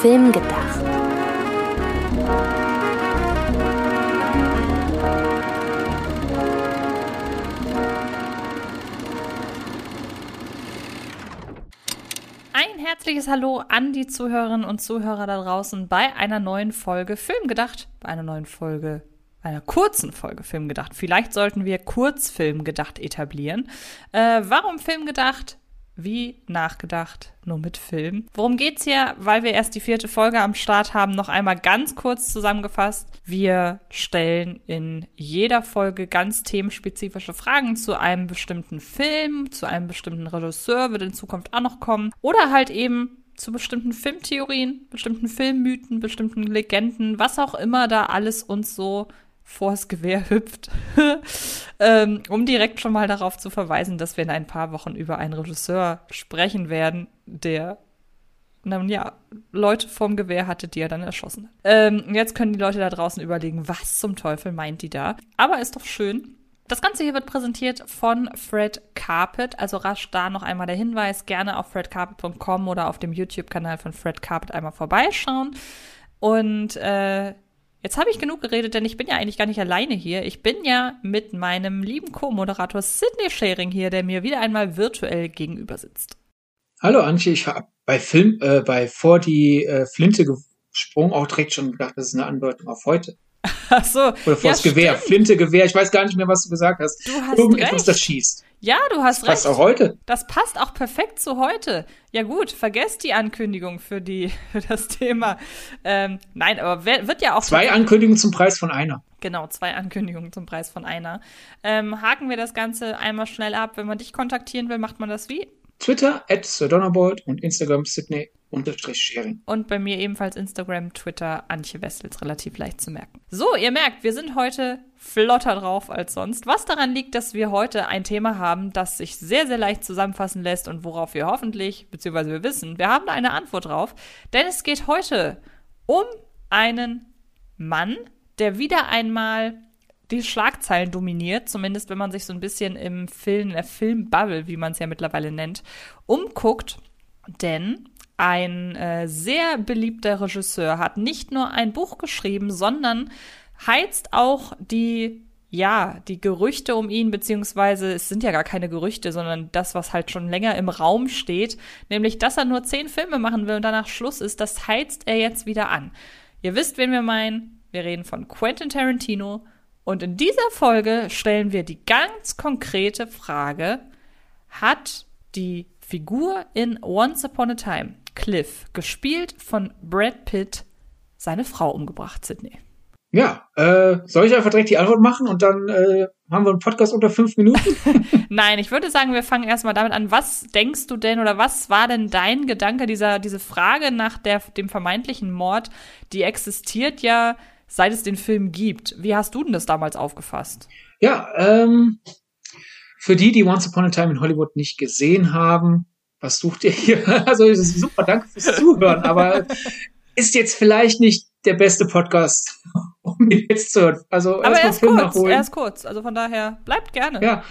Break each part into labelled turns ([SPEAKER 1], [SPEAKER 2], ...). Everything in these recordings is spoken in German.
[SPEAKER 1] Film gedacht.
[SPEAKER 2] Ein herzliches Hallo an die Zuhörerinnen und Zuhörer da draußen bei einer neuen Folge Film gedacht, bei einer neuen Folge einer kurzen Folge Film gedacht. Vielleicht sollten wir Kurzfilm gedacht etablieren. Äh, warum Film gedacht? Wie nachgedacht, nur mit Film. Worum geht's hier? Weil wir erst die vierte Folge am Start haben, noch einmal ganz kurz zusammengefasst. Wir stellen in jeder Folge ganz themenspezifische Fragen zu einem bestimmten Film, zu einem bestimmten Regisseur, wird in Zukunft auch noch kommen. Oder halt eben zu bestimmten Filmtheorien, bestimmten Filmmythen, bestimmten Legenden, was auch immer da alles uns so vors Gewehr hüpft, ähm, um direkt schon mal darauf zu verweisen, dass wir in ein paar Wochen über einen Regisseur sprechen werden, der nun ja, Leute vorm Gewehr hatte, die er dann erschossen hat. Ähm, jetzt können die Leute da draußen überlegen, was zum Teufel meint die da? Aber ist doch schön. Das Ganze hier wird präsentiert von Fred Carpet. Also rasch da noch einmal der Hinweis, gerne auf fredcarpet.com oder auf dem YouTube-Kanal von Fred Carpet einmal vorbeischauen. Und äh, Jetzt habe ich genug geredet, denn ich bin ja eigentlich gar nicht alleine hier. Ich bin ja mit meinem lieben Co-Moderator Sidney Sharing hier, der mir wieder einmal virtuell gegenüber sitzt.
[SPEAKER 3] Hallo Antje, ich habe bei Film, äh, bei vor die äh, Flinte gesprungen, auch direkt schon gedacht, das ist eine Andeutung auf heute.
[SPEAKER 2] Ach so.
[SPEAKER 3] Oder vor ja, das Gewehr, stimmt. Flinte, Gewehr, ich weiß gar nicht mehr, was du gesagt hast.
[SPEAKER 2] Du hast
[SPEAKER 3] Irgendetwas,
[SPEAKER 2] recht.
[SPEAKER 3] das schießt.
[SPEAKER 2] Ja, du hast
[SPEAKER 3] das
[SPEAKER 2] recht.
[SPEAKER 3] Passt auch heute.
[SPEAKER 2] Das passt auch perfekt zu heute. Ja gut, vergesst die Ankündigung für die für das Thema. Ähm, nein, aber wird ja auch
[SPEAKER 3] zwei Ankündigungen zum Preis von einer.
[SPEAKER 2] Genau, zwei Ankündigungen zum Preis von einer. Ähm, haken wir das Ganze einmal schnell ab. Wenn man dich kontaktieren will, macht man das wie?
[SPEAKER 3] Twitter at Sir Donnerbolt und Instagram Sydney unterstrich sharing.
[SPEAKER 2] Und bei mir ebenfalls Instagram, Twitter, Antje Wessels, relativ leicht zu merken. So, ihr merkt, wir sind heute flotter drauf als sonst. Was daran liegt, dass wir heute ein Thema haben, das sich sehr, sehr leicht zusammenfassen lässt und worauf wir hoffentlich, beziehungsweise wir wissen, wir haben da eine Antwort drauf. Denn es geht heute um einen Mann, der wieder einmal die Schlagzeilen dominiert, zumindest wenn man sich so ein bisschen im Film, in der Filmbubble, wie man es ja mittlerweile nennt, umguckt. Denn ein äh, sehr beliebter Regisseur hat nicht nur ein Buch geschrieben, sondern heizt auch die ja, die Gerüchte um ihn, beziehungsweise es sind ja gar keine Gerüchte, sondern das, was halt schon länger im Raum steht, nämlich, dass er nur zehn Filme machen will und danach Schluss ist, das heizt er jetzt wieder an. Ihr wisst, wen wir meinen. Wir reden von Quentin Tarantino. Und in dieser Folge stellen wir die ganz konkrete Frage, hat die Figur in Once Upon a Time Cliff, gespielt von Brad Pitt, seine Frau umgebracht, Sydney?
[SPEAKER 3] Ja, äh, soll ich einfach direkt die Antwort machen und dann äh, haben wir einen Podcast unter fünf Minuten?
[SPEAKER 2] Nein, ich würde sagen, wir fangen erstmal damit an. Was denkst du denn oder was war denn dein Gedanke, dieser, diese Frage nach der, dem vermeintlichen Mord, die existiert ja, seit es den Film gibt. Wie hast du denn das damals aufgefasst?
[SPEAKER 3] Ja, ähm, für die, die Once Upon a Time in Hollywood nicht gesehen haben, was sucht ihr hier? Also super, danke fürs Zuhören, aber ist jetzt vielleicht nicht der beste Podcast, um ihn jetzt zu hören. Also
[SPEAKER 2] aber er ist Film kurz, nachholen. er ist kurz, also von daher bleibt gerne.
[SPEAKER 3] Ja.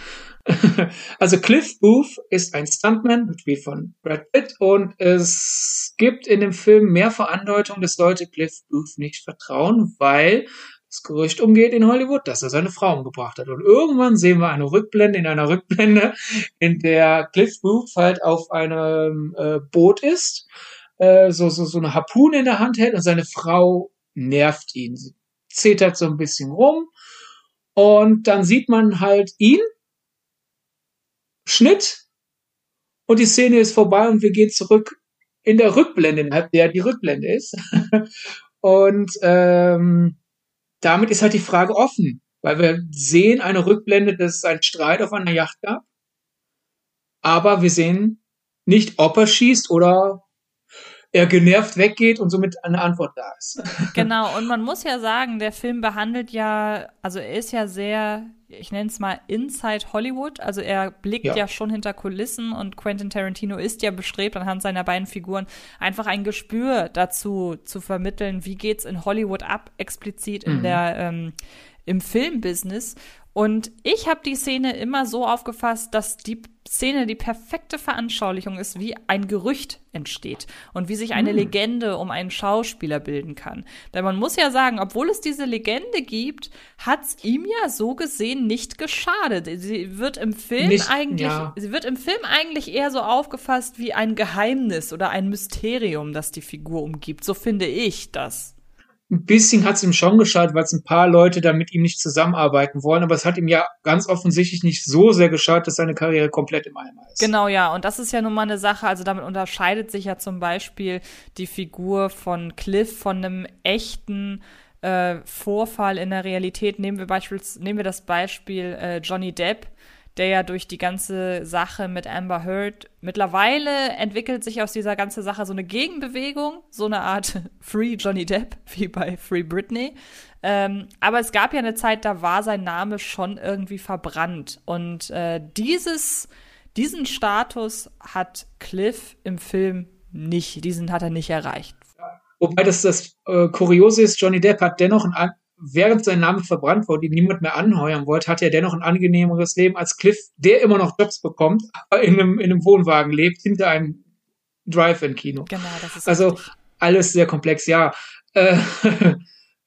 [SPEAKER 3] Also Cliff Booth ist ein Stuntman, gespielt von Brad Pitt, und es gibt in dem Film mehr Verandeutung, dass Leute Cliff Booth nicht vertrauen, weil das Gerücht umgeht in Hollywood, dass er seine Frau umgebracht hat. Und irgendwann sehen wir eine Rückblende in einer Rückblende, in der Cliff Booth halt auf einem äh, Boot ist, äh, so, so, so eine Harpune in der Hand hält und seine Frau nervt ihn. Sie zetert so ein bisschen rum und dann sieht man halt ihn, Schnitt und die Szene ist vorbei und wir gehen zurück in der Rückblende, innerhalb der die Rückblende ist. und ähm, damit ist halt die Frage offen, weil wir sehen eine Rückblende, dass es einen Streit auf einer Yacht gab, aber wir sehen nicht, ob er schießt oder er genervt weggeht und somit eine Antwort da ist.
[SPEAKER 2] Genau, und man muss ja sagen, der Film behandelt ja, also er ist ja sehr, ich nenne es mal Inside Hollywood, also er blickt ja. ja. schon hinter Kulissen und Quentin Tarantino ist ja bestrebt, anhand seiner beiden Figuren einfach ein Gespür dazu zu vermitteln, wie geht's in Hollywood ab, explizit in mhm. der ähm, im Filmbusiness. Und ich habe die Szene immer so aufgefasst, dass die Szene die perfekte Veranschaulichung ist, wie ein Gerücht entsteht und wie sich eine mhm. Legende um einen Schauspieler bilden kann. Denn man muss ja sagen, obwohl es diese Legende gibt, hat es ihm ja so gesehen nicht geschadet. Sie wird im Film nicht, eigentlich, ja. sie wird im Film eigentlich eher so aufgefasst wie ein Geheimnis oder ein Mysterium, das die Figur umgibt. So finde ich das
[SPEAKER 3] ein bisschen hat es ihm schon geschadet, weil es ein paar Leute da mit ihm nicht zusammenarbeiten wollen, aber es hat ihm ja ganz offensichtlich nicht so sehr geschadet, dass seine Karriere komplett im Eimer ist.
[SPEAKER 2] Genau, ja, und das ist ja nun mal eine Sache, also damit unterscheidet sich ja zum Beispiel die Figur von Cliff von einem echten äh, Vorfall in der Realität. Nehmen wir, beispielsweise, nehmen wir das Beispiel äh, Johnny Depp der ja durch die ganze Sache mit Amber Heard mittlerweile entwickelt sich aus dieser ganzen Sache so eine Gegenbewegung, so eine Art Free Johnny Depp, wie bei Free Britney. Ähm, aber es gab ja eine Zeit, da war sein Name schon irgendwie verbrannt. Und äh, dieses, diesen Status hat Cliff im Film nicht, diesen hat er nicht erreicht.
[SPEAKER 3] Wobei das das äh, Kuriose ist, Johnny Depp hat dennoch ein während sein Name verbrannt wurde, ihn niemand mehr anheuern wollte, hatte er dennoch ein angenehmeres Leben als Cliff, der immer noch Jobs bekommt, aber in einem, in einem Wohnwagen lebt, hinter einem Drive-In-Kino. Genau, das ist Also richtig. alles sehr komplex, ja. Äh,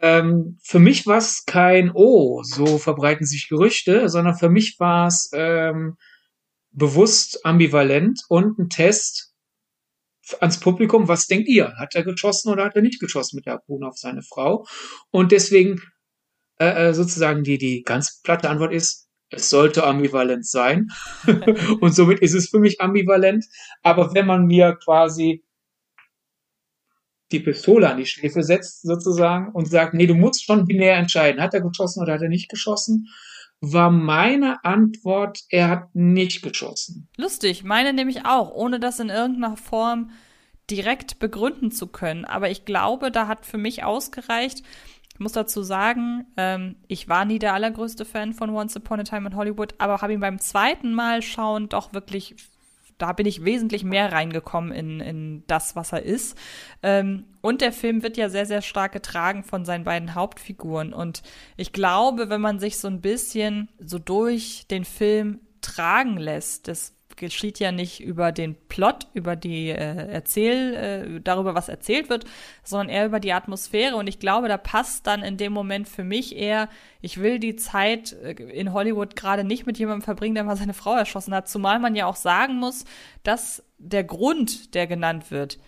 [SPEAKER 3] ähm, für mich war es kein Oh, so verbreiten sich Gerüchte, sondern für mich war es ähm, bewusst ambivalent und ein Test, ans Publikum, was denkt ihr? Hat er geschossen oder hat er nicht geschossen mit der Harpune auf seine Frau? Und deswegen äh, äh sozusagen die, die ganz platte Antwort ist, es sollte ambivalent sein. und somit ist es für mich ambivalent. Aber wenn man mir quasi die Pistole an die Schläfe setzt, sozusagen, und sagt, nee, du musst schon binär entscheiden, hat er geschossen oder hat er nicht geschossen, war meine Antwort, er hat nicht geschossen.
[SPEAKER 2] Lustig, meine nämlich auch, ohne das in irgendeiner Form direkt begründen zu können. Aber ich glaube, da hat für mich ausgereicht. Ich muss dazu sagen, ähm, ich war nie der allergrößte Fan von Once Upon a Time in Hollywood, aber habe ihn beim zweiten Mal schauen doch wirklich da bin ich wesentlich mehr reingekommen in, in das, was er ist. Ähm, und der Film wird ja sehr, sehr stark getragen von seinen beiden Hauptfiguren. Und ich glaube, wenn man sich so ein bisschen so durch den Film tragen lässt, das geschieht ja nicht über den Plot, über die äh, Erzähl, äh, darüber, was erzählt wird, sondern eher über die Atmosphäre. Und ich glaube, da passt dann in dem Moment für mich eher, ich will die Zeit äh, in Hollywood gerade nicht mit jemandem verbringen, der mal seine Frau erschossen hat. Zumal man ja auch sagen muss, dass der Grund, der genannt wird,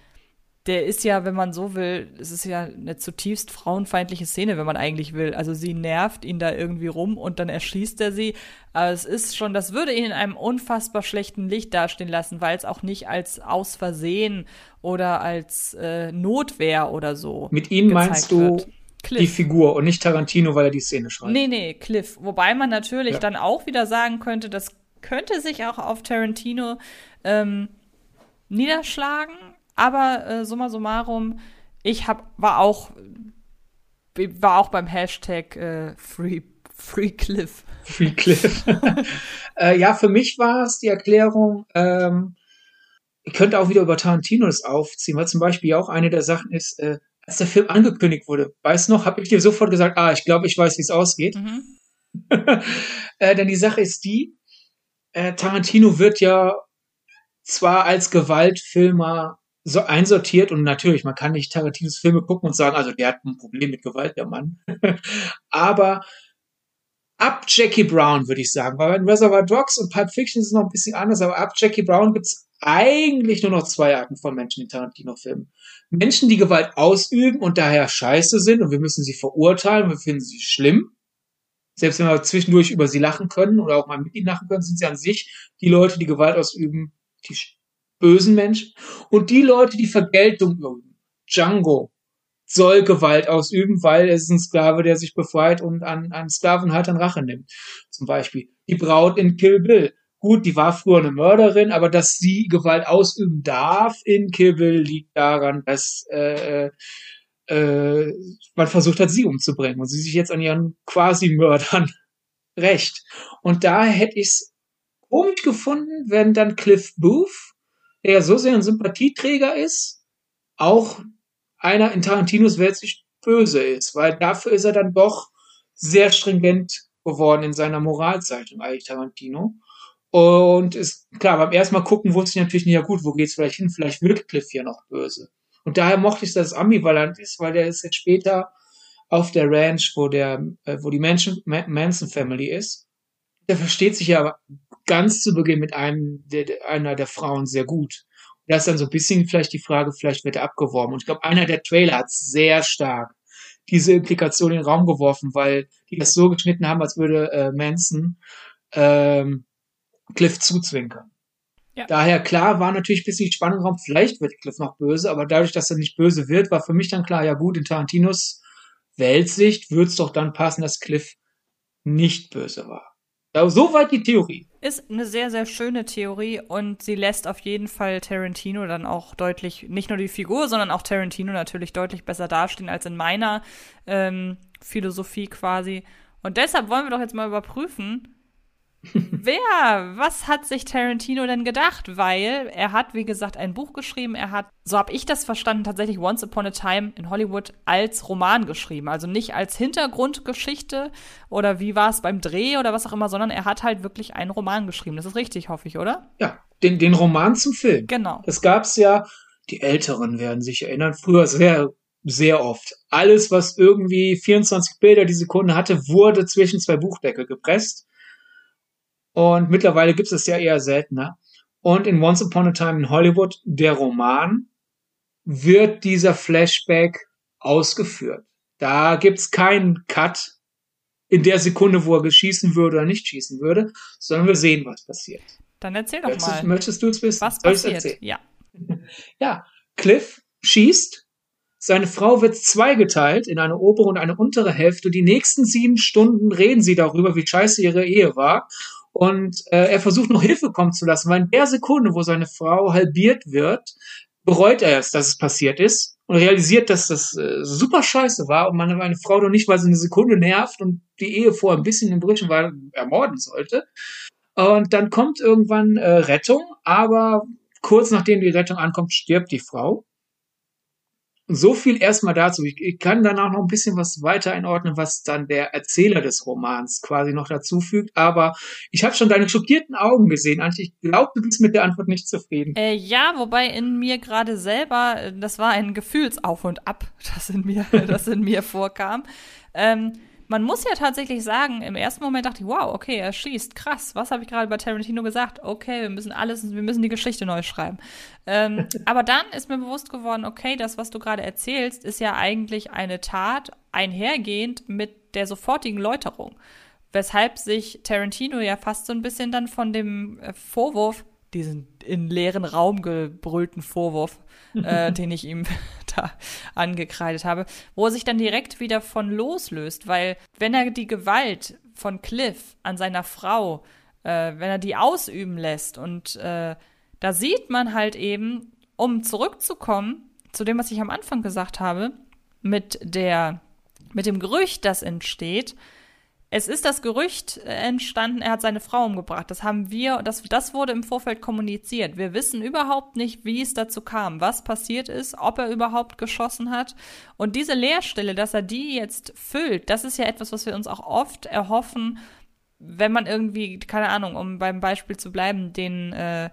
[SPEAKER 2] der ist ja, wenn man so will, es ist ja eine zutiefst frauenfeindliche Szene, wenn man eigentlich will. Also sie nervt ihn da irgendwie rum und dann erschießt er sie. Aber es ist schon, das würde ihn in einem unfassbar schlechten Licht dastehen lassen, weil es auch nicht als aus Versehen oder als äh, Notwehr oder so.
[SPEAKER 3] Mit ihm meinst du Cliff. die Figur und nicht Tarantino, weil er die Szene schreibt?
[SPEAKER 2] Nee, nee, Cliff. Wobei man natürlich ja. dann auch wieder sagen könnte, das könnte sich auch auf Tarantino ähm, niederschlagen aber äh, summa summarum, ich hab, war auch war auch beim Hashtag äh, Free, Free Cliff.
[SPEAKER 3] Free Cliff. äh, ja, für mich war es die Erklärung, ähm, ich könnte auch wieder über Tarantino das aufziehen, weil zum Beispiel auch eine der Sachen ist, äh, als der Film angekündigt wurde, weißt noch, habe ich dir sofort gesagt, ah, ich glaube, ich weiß, wie es ausgeht. Mhm. äh, denn die Sache ist die, äh, Tarantino wird ja zwar als Gewaltfilmer so einsortiert und natürlich, man kann nicht Tarantinos Filme gucken und sagen, also der hat ein Problem mit Gewalt, der Mann. Aber ab Jackie Brown, würde ich sagen, weil bei Reservoir Dogs und Pulp Fiction ist es noch ein bisschen anders, aber ab Jackie Brown gibt's eigentlich nur noch zwei Arten von Menschen in Tarantino-Filmen. Menschen, die Gewalt ausüben und daher scheiße sind und wir müssen sie verurteilen, wir finden sie schlimm. Selbst wenn wir zwischendurch über sie lachen können oder auch mal mit ihnen lachen können, sind sie an sich die Leute, die Gewalt ausüben, die bösen Menschen und die Leute, die Vergeltung üben. Django soll Gewalt ausüben, weil er ist ein Sklave, der sich befreit und an, an Sklavenhaltern Rache nimmt. Zum Beispiel die Braut in Kill Bill. Gut, die war früher eine Mörderin, aber dass sie Gewalt ausüben darf in Kill Bill liegt daran, dass äh, äh, man versucht hat, sie umzubringen und sie sich jetzt an ihren Quasi-Mördern rächt. Und da hätte ich es komisch gefunden, wenn dann Cliff Booth der so sehr ein Sympathieträger ist, auch einer in Tarantinos Welt sich böse ist, weil dafür ist er dann doch sehr stringent geworden in seiner Moralzeitung, eigentlich Tarantino. Und ist klar, beim ersten Mal gucken wusste ich natürlich nicht, ja gut, wo geht's vielleicht hin? Vielleicht wird Cliff hier noch böse. Und daher mochte ich, dass es ambivalent ist, weil der ist jetzt später auf der Ranch, wo der, äh, wo die Manson Family ist. Der versteht sich ja ganz zu Beginn mit einem, der, einer der Frauen sehr gut. Und da ist dann so ein bisschen vielleicht die Frage, vielleicht wird er abgeworben. Und ich glaube, einer der Trailer hat sehr stark diese Implikation in den Raum geworfen, weil die das so geschnitten haben, als würde äh, Manson ähm, Cliff zuzwinkern. Ja. Daher klar war natürlich ein bisschen die Spannung im Raum, vielleicht wird Cliff noch böse, aber dadurch, dass er nicht böse wird, war für mich dann klar, ja gut, in Tarantinos Weltsicht würde es doch dann passen, dass Cliff nicht böse war. Soweit die Theorie.
[SPEAKER 2] Ist eine sehr, sehr schöne Theorie und sie lässt auf jeden Fall Tarantino dann auch deutlich, nicht nur die Figur, sondern auch Tarantino natürlich deutlich besser dastehen als in meiner ähm, Philosophie quasi. Und deshalb wollen wir doch jetzt mal überprüfen, Wer? Was hat sich Tarantino denn gedacht? Weil er hat, wie gesagt, ein Buch geschrieben. Er hat, so habe ich das verstanden, tatsächlich Once Upon a Time in Hollywood als Roman geschrieben. Also nicht als Hintergrundgeschichte oder wie war es beim Dreh oder was auch immer, sondern er hat halt wirklich einen Roman geschrieben. Das ist richtig, hoffe ich, oder?
[SPEAKER 3] Ja, den, den Roman zum Film.
[SPEAKER 2] Genau.
[SPEAKER 3] Es gab's ja, die Älteren werden sich erinnern, früher sehr, sehr oft. Alles, was irgendwie 24 Bilder die Sekunde hatte, wurde zwischen zwei Buchdeckel gepresst und mittlerweile gibt es das ja eher seltener. Und in Once Upon a Time in Hollywood, der Roman, wird dieser Flashback ausgeführt. Da gibt's keinen Cut in der Sekunde, wo er geschießen würde oder nicht schießen würde, sondern wir sehen, was passiert.
[SPEAKER 2] Dann erzähl doch
[SPEAKER 3] möchtest,
[SPEAKER 2] mal.
[SPEAKER 3] Möchtest du es wissen?
[SPEAKER 2] Was passiert? Ja.
[SPEAKER 3] ja, Cliff schießt. Seine Frau wird zweigeteilt in eine obere und eine untere Hälfte. Die nächsten sieben Stunden reden sie darüber, wie scheiße ihre Ehe war. Und äh, er versucht noch Hilfe kommen zu lassen, weil in der Sekunde, wo seine Frau halbiert wird, bereut er es, dass es passiert ist und realisiert, dass das äh, super scheiße war und man eine Frau doch nicht, weil sie eine Sekunde nervt und die Ehe vor ein bisschen in Brüchen war, ermorden sollte. Und dann kommt irgendwann äh, Rettung, aber kurz nachdem die Rettung ankommt, stirbt die Frau so viel erstmal dazu. Ich, ich, kann danach noch ein bisschen was weiter einordnen, was dann der Erzähler des Romans quasi noch dazu fügt. Aber ich habe schon deine schockierten Augen gesehen, Antje. Ich glaube, du bist mit der Antwort nicht zufrieden.
[SPEAKER 2] Äh, ja, wobei in mir gerade selber, äh, das war ein Gefühlsauf und Ab, das in mir, das in mir vorkam. Ähm, man muss ja tatsächlich sagen, im ersten Moment dachte ich, wow, okay, er schießt, krass. Was habe ich gerade bei Tarantino gesagt? Okay, wir müssen alles, wir müssen die Geschichte neu schreiben. Ähm, aber dann ist mir bewusst geworden, okay, das, was du gerade erzählst, ist ja eigentlich eine Tat einhergehend mit der sofortigen Läuterung. Weshalb sich Tarantino ja fast so ein bisschen dann von dem äh, Vorwurf, diesen in leeren Raum gebrüllten Vorwurf, äh, den ich ihm da angekreidet habe, wo er sich dann direkt wieder von loslöst, weil wenn er die Gewalt von Cliff an seiner Frau, äh, wenn er die ausüben lässt und äh, da sieht man halt eben, um zurückzukommen zu dem, was ich am Anfang gesagt habe, mit der, mit dem Gerücht, das entsteht, es ist das Gerücht äh, entstanden, er hat seine Frau umgebracht. Das haben wir, das, das wurde im Vorfeld kommuniziert. Wir wissen überhaupt nicht, wie es dazu kam, was passiert ist, ob er überhaupt geschossen hat. Und diese Leerstelle, dass er die jetzt füllt, das ist ja etwas, was wir uns auch oft erhoffen, wenn man irgendwie, keine Ahnung, um beim Beispiel zu bleiben, den, äh,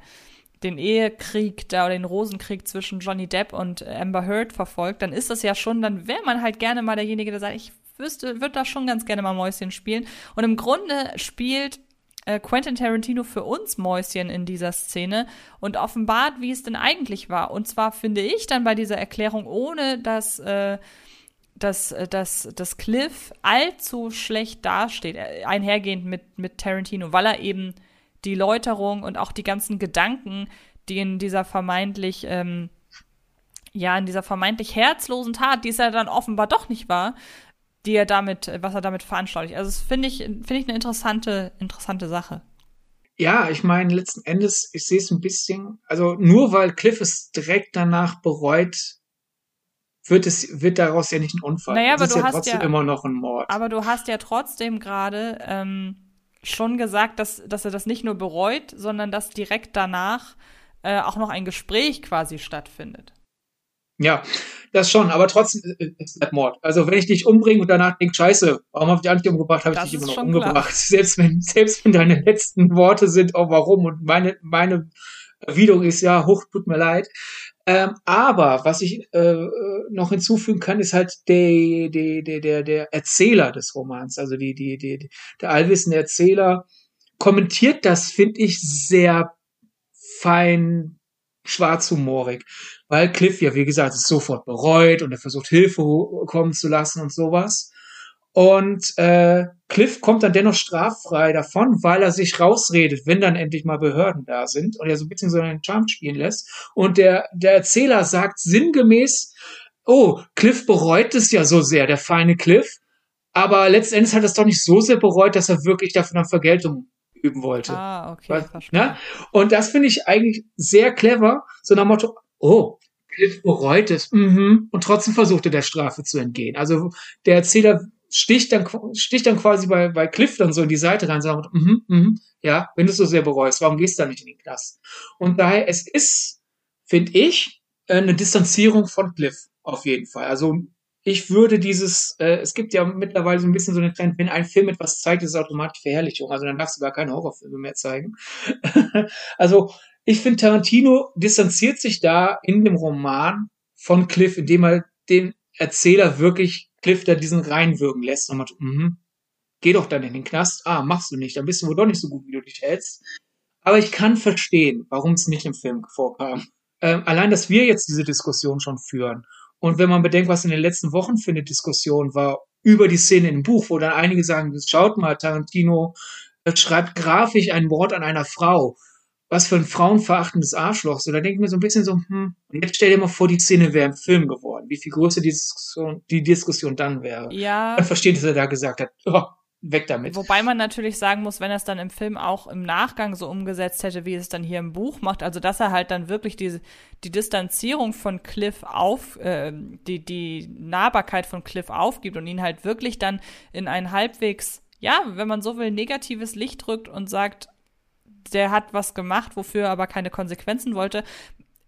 [SPEAKER 2] den Ehekrieg da oder den Rosenkrieg zwischen Johnny Depp und Amber Heard verfolgt, dann ist das ja schon, dann wäre man halt gerne mal derjenige, der sagt, ich wüsste, würde da schon ganz gerne mal Mäuschen spielen. Und im Grunde spielt äh, Quentin Tarantino für uns Mäuschen in dieser Szene und offenbart, wie es denn eigentlich war. Und zwar finde ich dann bei dieser Erklärung, ohne dass, äh, dass, äh, dass, dass Cliff allzu schlecht dasteht, äh, einhergehend mit, mit Tarantino, weil er eben die Läuterung und auch die ganzen Gedanken, die in dieser vermeintlich ähm, ja, in dieser vermeintlich herzlosen Tat, die es ja dann offenbar doch nicht war, die er damit, was er damit veranschaulicht. Also das finde ich, finde ich eine interessante, interessante Sache.
[SPEAKER 3] Ja, ich meine, letzten Endes, ich sehe es ein bisschen, also nur weil Cliff es direkt danach bereut, wird es, wird daraus ja nicht ein Unfall.
[SPEAKER 2] Naja, aber
[SPEAKER 3] es
[SPEAKER 2] du
[SPEAKER 3] ist ja
[SPEAKER 2] hast
[SPEAKER 3] trotzdem
[SPEAKER 2] ja,
[SPEAKER 3] immer noch ein Mord.
[SPEAKER 2] Aber du hast ja trotzdem gerade ähm, schon gesagt, dass, dass er das nicht nur bereut, sondern dass direkt danach äh, auch noch ein Gespräch quasi stattfindet.
[SPEAKER 3] Ja, das schon, aber trotzdem ist das Mord. Also wenn ich dich umbringe und danach denke, scheiße, warum habe ich dich eigentlich umgebracht, habe ich dich immer noch umgebracht. Klar. Selbst wenn, selbst wenn deine letzten Worte sind, oh warum und meine, meine Erwiderung ist ja, hoch, tut mir leid. Ähm, aber was ich äh, noch hinzufügen kann, ist halt der, der, der, der, der Erzähler des Romans, also die, die, die, der allwissende Erzähler kommentiert das, finde ich, sehr fein schwarzhumorig, weil Cliff ja, wie gesagt, es sofort bereut und er versucht Hilfe kommen zu lassen und sowas. Und äh, Cliff kommt dann dennoch straffrei davon, weil er sich rausredet, wenn dann endlich mal Behörden da sind und er so ein bisschen so einen Charme spielen lässt. Und der, der Erzähler sagt sinngemäß, oh, Cliff bereut es ja so sehr, der feine Cliff. Aber letztendlich hat er es doch nicht so sehr bereut, dass er wirklich dafür dann Vergeltung üben wollte.
[SPEAKER 2] Ah, okay.
[SPEAKER 3] Was, ne? Und das finde ich eigentlich sehr clever, so nach Motto, oh, Cliff bereut es, mhm, und trotzdem versuchte der Strafe zu entgehen. Also der Erzähler sticht dann, sticht dann quasi bei, bei Cliff dann so in die Seite rein und sagt, mhm, mhm, ja, wenn du es so sehr bereust, warum gehst du da nicht in den Knast? Und daher, es ist, finde ich, eine Distanzierung von Cliff, auf jeden Fall. Also ich würde dieses, äh, es gibt ja mittlerweile so ein bisschen so einen Trend, wenn ein Film etwas zeigt, ist es automatisch Verherrlichung. Also dann darfst du gar keine Horrorfilme mehr zeigen. also ich finde, Tarantino distanziert sich da in dem Roman von Cliff, indem er den Erzähler wirklich Cliff da diesen reinwirken lässt und macht, mhm, geh doch dann in den Knast. Ah, machst du nicht, dann bist du wohl doch nicht so gut, wie du dich hältst. Aber ich kann verstehen, warum es nicht im Film vorkam. Ähm, allein, dass wir jetzt diese Diskussion schon führen und wenn man bedenkt, was in den letzten Wochen für eine Diskussion war über die Szene im Buch, wo dann einige sagen, schaut mal, Tarantino schreibt grafisch ein Wort an einer Frau. Was für ein frauenverachtendes Arschloch. So, da denke ich mir so ein bisschen so, hm, jetzt stell dir mal vor, die Szene wäre im Film geworden. Wie viel größer die Diskussion, die Diskussion dann wäre.
[SPEAKER 2] Ja.
[SPEAKER 3] Man versteht, dass er da gesagt hat, oh, weg damit.
[SPEAKER 2] Wobei man natürlich sagen muss, wenn er es dann im Film auch im Nachgang so umgesetzt hätte, wie es dann hier im Buch macht, also dass er halt dann wirklich diese die Distanzierung von Cliff auf, äh, die die Nahbarkeit von Cliff aufgibt und ihn halt wirklich dann in ein halbwegs, ja, wenn man so will, negatives Licht drückt und sagt, der hat was gemacht, wofür er aber keine Konsequenzen wollte.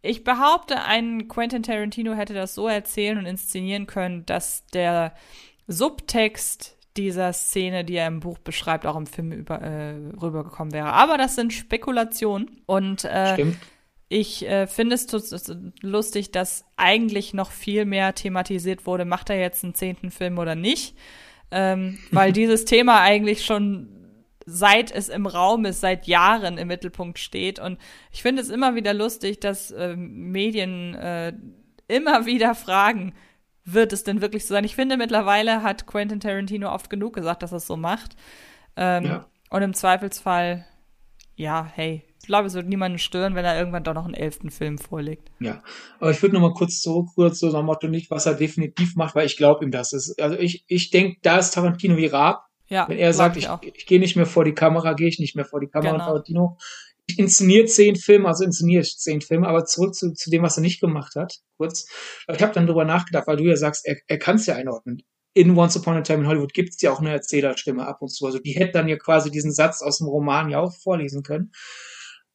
[SPEAKER 2] Ich behaupte, ein Quentin Tarantino hätte das so erzählen und inszenieren können, dass der Subtext dieser Szene, die er im Buch beschreibt, auch im Film über, äh, rübergekommen wäre. Aber das sind Spekulationen und äh, ich äh, finde es lustig, dass eigentlich noch viel mehr thematisiert wurde, macht er jetzt einen zehnten Film oder nicht, ähm, weil dieses Thema eigentlich schon seit es im Raum ist, seit Jahren im Mittelpunkt steht. Und ich finde es immer wieder lustig, dass äh, Medien äh, immer wieder fragen, wird es denn wirklich so sein? Ich finde, mittlerweile hat Quentin Tarantino oft genug gesagt, dass er es so macht. Ähm, ja. Und im Zweifelsfall, ja, hey, ich glaube, es wird niemanden stören, wenn er irgendwann doch noch einen elften Film vorlegt.
[SPEAKER 3] Ja, aber ich würde noch mal kurz zurück, kurz so nach Motto nicht, was er definitiv macht, weil ich glaube ihm das. Ist, also ich, ich denke, da ist Tarantino wie Raab. Ja, wenn er sagt, ich, ich, ich gehe nicht mehr vor die Kamera, gehe ich nicht mehr vor die Kamera, genau. Tarantino inszeniert zehn Filme, also inszeniert zehn Filme, aber zurück zu, zu dem, was er nicht gemacht hat, kurz. Ich habe dann drüber nachgedacht, weil du ja sagst, er, er kann es ja einordnen. In Once Upon a Time in Hollywood gibt es ja auch eine Erzählerstimme ab und zu. Also die hätte dann ja quasi diesen Satz aus dem Roman ja auch vorlesen können.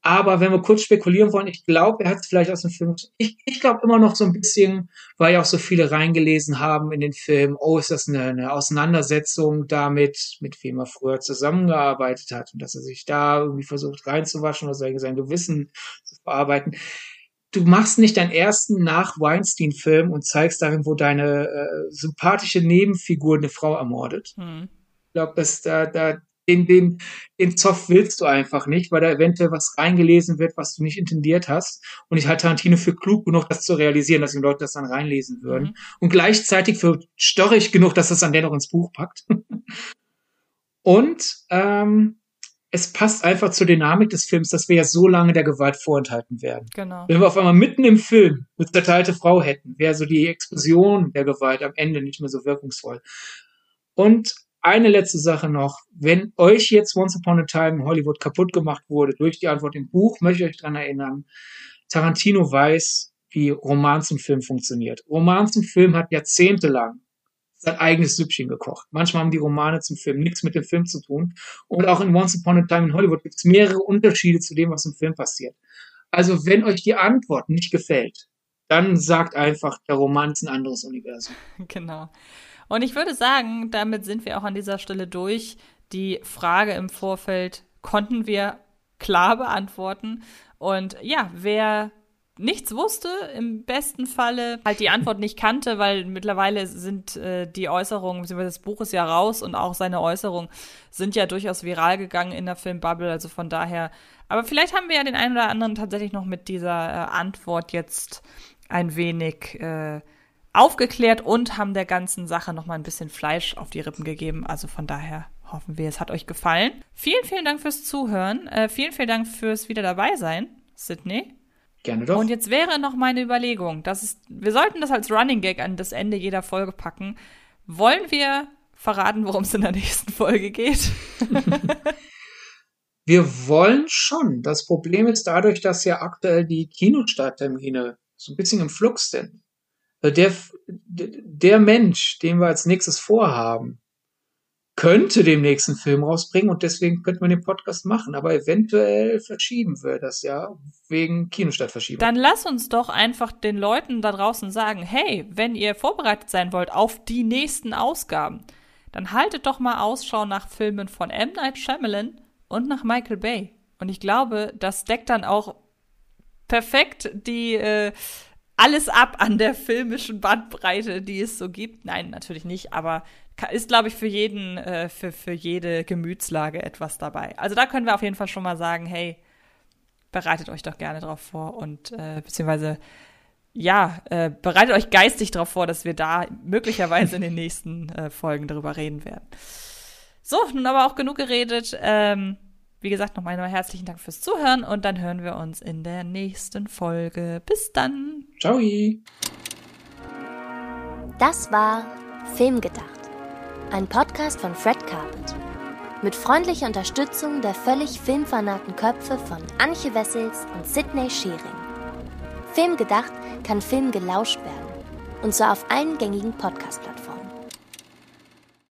[SPEAKER 3] Aber wenn wir kurz spekulieren wollen, ich glaube, er hat es vielleicht aus dem Film. Ich, ich glaube immer noch so ein bisschen, weil ja auch so viele reingelesen haben in den Film, oh, ist das eine, eine Auseinandersetzung damit, mit wem er früher zusammengearbeitet hat und dass er sich da irgendwie versucht reinzuwaschen oder sein Gewissen zu verarbeiten. Du machst nicht deinen ersten nach Weinstein-Film und zeigst darin, wo deine äh, sympathische Nebenfigur eine Frau ermordet. Hm. Ich glaube, dass da, da den, den, den Zoff willst du einfach nicht, weil da eventuell was reingelesen wird, was du nicht intendiert hast. Und ich halte Tarantino für klug genug, das zu realisieren, dass die Leute das dann reinlesen würden. Mhm. Und gleichzeitig für störrig genug, dass das dann dennoch ins Buch packt. Und ähm, es passt einfach zur Dynamik des Films, dass wir ja so lange der Gewalt vorenthalten werden.
[SPEAKER 2] Genau.
[SPEAKER 3] Wenn wir auf einmal mitten im Film eine zerteilte Frau hätten, wäre so die Explosion der Gewalt am Ende nicht mehr so wirkungsvoll. Und eine letzte Sache noch. Wenn euch jetzt Once Upon a Time in Hollywood kaputt gemacht wurde durch die Antwort im Buch, möchte ich euch daran erinnern, Tarantino weiß, wie Roman zum Film funktioniert. Roman zum Film hat jahrzehntelang sein eigenes Süppchen gekocht. Manchmal haben die Romane zum Film nichts mit dem Film zu tun. Und auch in Once Upon a Time in Hollywood gibt es mehrere Unterschiede zu dem, was im Film passiert. Also wenn euch die Antwort nicht gefällt, dann sagt einfach, der Roman ist ein anderes Universum.
[SPEAKER 2] Genau. Und ich würde sagen, damit sind wir auch an dieser Stelle durch. Die Frage im Vorfeld konnten wir klar beantworten. Und ja, wer nichts wusste, im besten Falle halt die Antwort nicht kannte, weil mittlerweile sind äh, die Äußerungen, beziehungsweise das Buch ist ja raus und auch seine Äußerungen sind ja durchaus viral gegangen in der Filmbubble, also von daher. Aber vielleicht haben wir ja den einen oder anderen tatsächlich noch mit dieser äh, Antwort jetzt ein wenig äh, aufgeklärt und haben der ganzen Sache noch mal ein bisschen Fleisch auf die Rippen gegeben. Also von daher hoffen wir, es hat euch gefallen. Vielen, vielen Dank fürs Zuhören. Äh, vielen, vielen Dank fürs wieder dabei sein, Sydney.
[SPEAKER 3] Gerne doch.
[SPEAKER 2] Und jetzt wäre noch meine Überlegung, das ist, wir sollten das als Running Gag an das Ende jeder Folge packen. Wollen wir verraten, worum es in der nächsten Folge geht?
[SPEAKER 3] wir wollen schon. Das Problem ist dadurch, dass ja aktuell die Kinostarttermine so ein bisschen im Flux sind. Also der, der Mensch, den wir als nächstes vorhaben, könnte dem nächsten Film rausbringen und deswegen könnte man den Podcast machen, aber eventuell verschieben wir das ja wegen Kinostartverschiebung.
[SPEAKER 2] Dann lass uns doch einfach den Leuten da draußen sagen, hey, wenn ihr vorbereitet sein wollt auf die nächsten Ausgaben, dann haltet doch mal Ausschau nach Filmen von M. Night Shyamalan und nach Michael Bay. Und ich glaube, das deckt dann auch perfekt die äh, alles ab an der filmischen Bandbreite, die es so gibt. Nein, natürlich nicht, aber ist, glaube ich, für jeden, äh, für, für jede Gemütslage etwas dabei. Also da können wir auf jeden Fall schon mal sagen, hey, bereitet euch doch gerne drauf vor und äh, beziehungsweise ja, äh, bereitet euch geistig darauf vor, dass wir da möglicherweise in den nächsten äh, Folgen darüber reden werden. So, nun aber auch genug geredet. Ähm, wie gesagt, nochmal herzlichen Dank fürs Zuhören und dann hören wir uns in der nächsten Folge. Bis dann.
[SPEAKER 3] Ciao.
[SPEAKER 1] Das war Filmgedacht, ein Podcast von Fred Carpet. Mit freundlicher Unterstützung der völlig filmfanaten Köpfe von Anche Wessels und Sidney Schering. Filmgedacht kann Film gelauscht werden. Und zwar auf allen gängigen Podcast-Plattformen.